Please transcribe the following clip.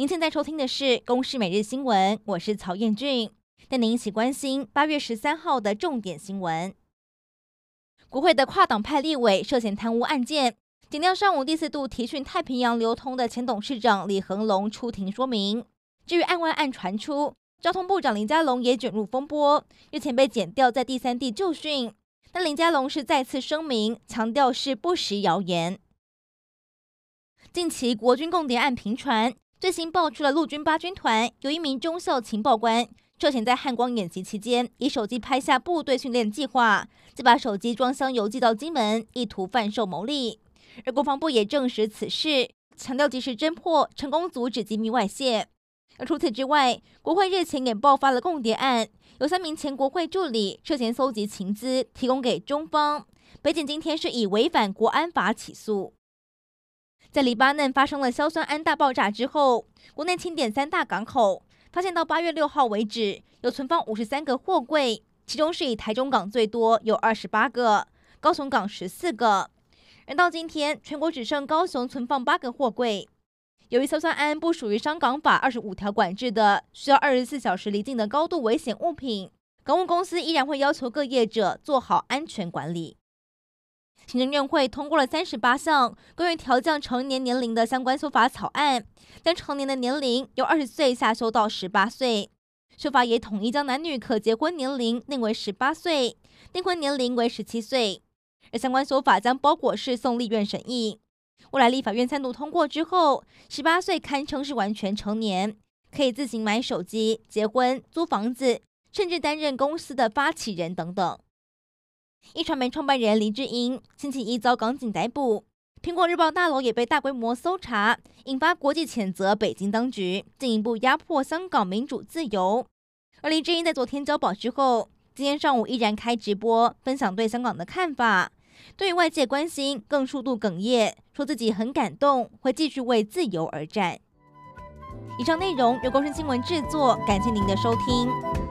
您现在收听的是《公视每日新闻》，我是曹彦俊，带您一起关心八月十三号的重点新闻。国会的跨党派立委涉嫌贪污案件，检调上午第四度提讯太平洋流通的前董事长李恒龙出庭说明。至于案外案传出，交通部长林佳龙也卷入风波，日前被检调在第三地就训，但林佳龙是再次声明，强调是不实谣言。近期国军共谍案频传。最新爆出了陆军八军团有一名中校情报官涉嫌在汉光演习期间，以手机拍下部队训练计划，再把手机装箱邮寄到金门，意图贩售牟利。而国防部也证实此事，强调及时侦破，成功阻止机密外泄。而除此之外，国会日前也爆发了共谍案，有三名前国会助理涉嫌搜集情资，提供给中方。北检今天是以违反国安法起诉。在黎巴嫩发生了硝酸铵大爆炸之后，国内清点三大港口，发现到八月六号为止，有存放五十三个货柜，其中是以台中港最多，有二十八个，高雄港十四个。而到今天，全国只剩高雄存放八个货柜。由于硝酸铵不属于商港法二十五条管制的需要二十四小时离境的高度危险物品，港务公司依然会要求各业者做好安全管理。行政院会通过了三十八项关于调降成年年龄的相关修法草案，将成年的年龄由二十岁下修到十八岁。修法也统一将男女可结婚年龄定为十八岁，订婚年龄为十七岁。而相关修法将包裹式送立院审议，未来立法院三读通过之后，十八岁堪称是完全成年，可以自行买手机、结婚、租房子，甚至担任公司的发起人等等。一传媒创办人林志英星期一遭港警逮捕，苹果日报大楼也被大规模搜查，引发国际谴责北京当局进一步压迫香港民主自由。而林志英在昨天交保之后，今天上午依然开直播分享对香港的看法，对外界关心更数度哽咽，说自己很感动，会继续为自由而战。以上内容由公视新闻制作，感谢您的收听。